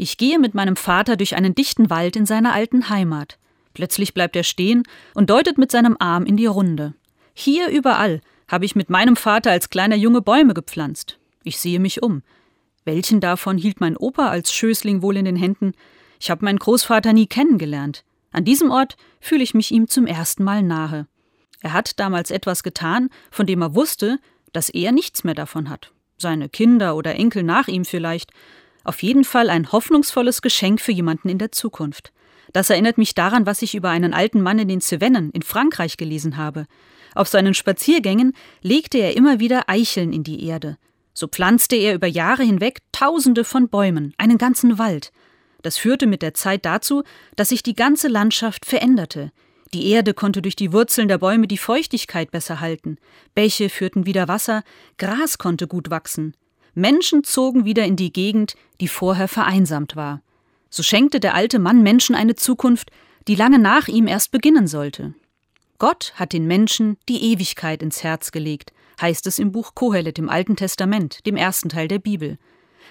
Ich gehe mit meinem Vater durch einen dichten Wald in seiner alten Heimat. Plötzlich bleibt er stehen und deutet mit seinem Arm in die Runde. Hier überall habe ich mit meinem Vater als kleiner Junge Bäume gepflanzt. Ich sehe mich um. Welchen davon hielt mein Opa als Schößling wohl in den Händen? Ich habe meinen Großvater nie kennengelernt. An diesem Ort fühle ich mich ihm zum ersten Mal nahe. Er hat damals etwas getan, von dem er wusste, dass er nichts mehr davon hat. Seine Kinder oder Enkel nach ihm vielleicht. Auf jeden Fall ein hoffnungsvolles Geschenk für jemanden in der Zukunft. Das erinnert mich daran, was ich über einen alten Mann in den Cevennen in Frankreich gelesen habe. Auf seinen Spaziergängen legte er immer wieder Eicheln in die Erde. So pflanzte er über Jahre hinweg Tausende von Bäumen, einen ganzen Wald. Das führte mit der Zeit dazu, dass sich die ganze Landschaft veränderte. Die Erde konnte durch die Wurzeln der Bäume die Feuchtigkeit besser halten, Bäche führten wieder Wasser, Gras konnte gut wachsen. Menschen zogen wieder in die Gegend, die vorher vereinsamt war. So schenkte der alte Mann Menschen eine Zukunft, die lange nach ihm erst beginnen sollte. Gott hat den Menschen die Ewigkeit ins Herz gelegt, heißt es im Buch Kohelet im Alten Testament, dem ersten Teil der Bibel.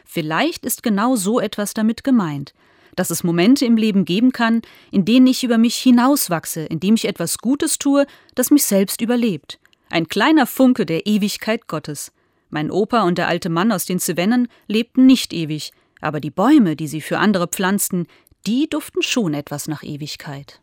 Vielleicht ist genau so etwas damit gemeint, dass es Momente im Leben geben kann, in denen ich über mich hinauswachse, indem ich etwas Gutes tue, das mich selbst überlebt. Ein kleiner Funke der Ewigkeit Gottes. Mein Opa und der alte Mann aus den Cevennen lebten nicht ewig, aber die Bäume, die sie für andere pflanzten, die duften schon etwas nach Ewigkeit.